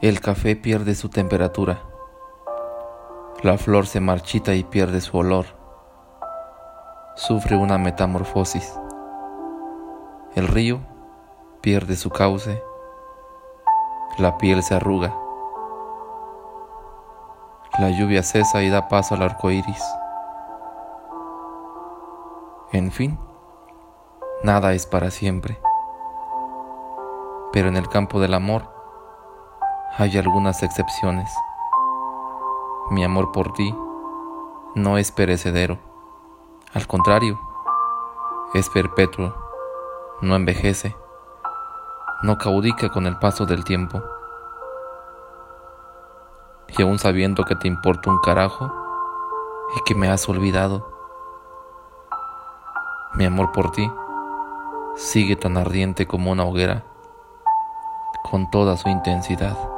El café pierde su temperatura. La flor se marchita y pierde su olor. Sufre una metamorfosis. El río pierde su cauce. La piel se arruga. La lluvia cesa y da paso al arco iris. En fin, nada es para siempre. Pero en el campo del amor, hay algunas excepciones. Mi amor por ti no es perecedero. Al contrario, es perpetuo, no envejece, no caudica con el paso del tiempo. Y aún sabiendo que te importa un carajo y que me has olvidado, mi amor por ti sigue tan ardiente como una hoguera, con toda su intensidad.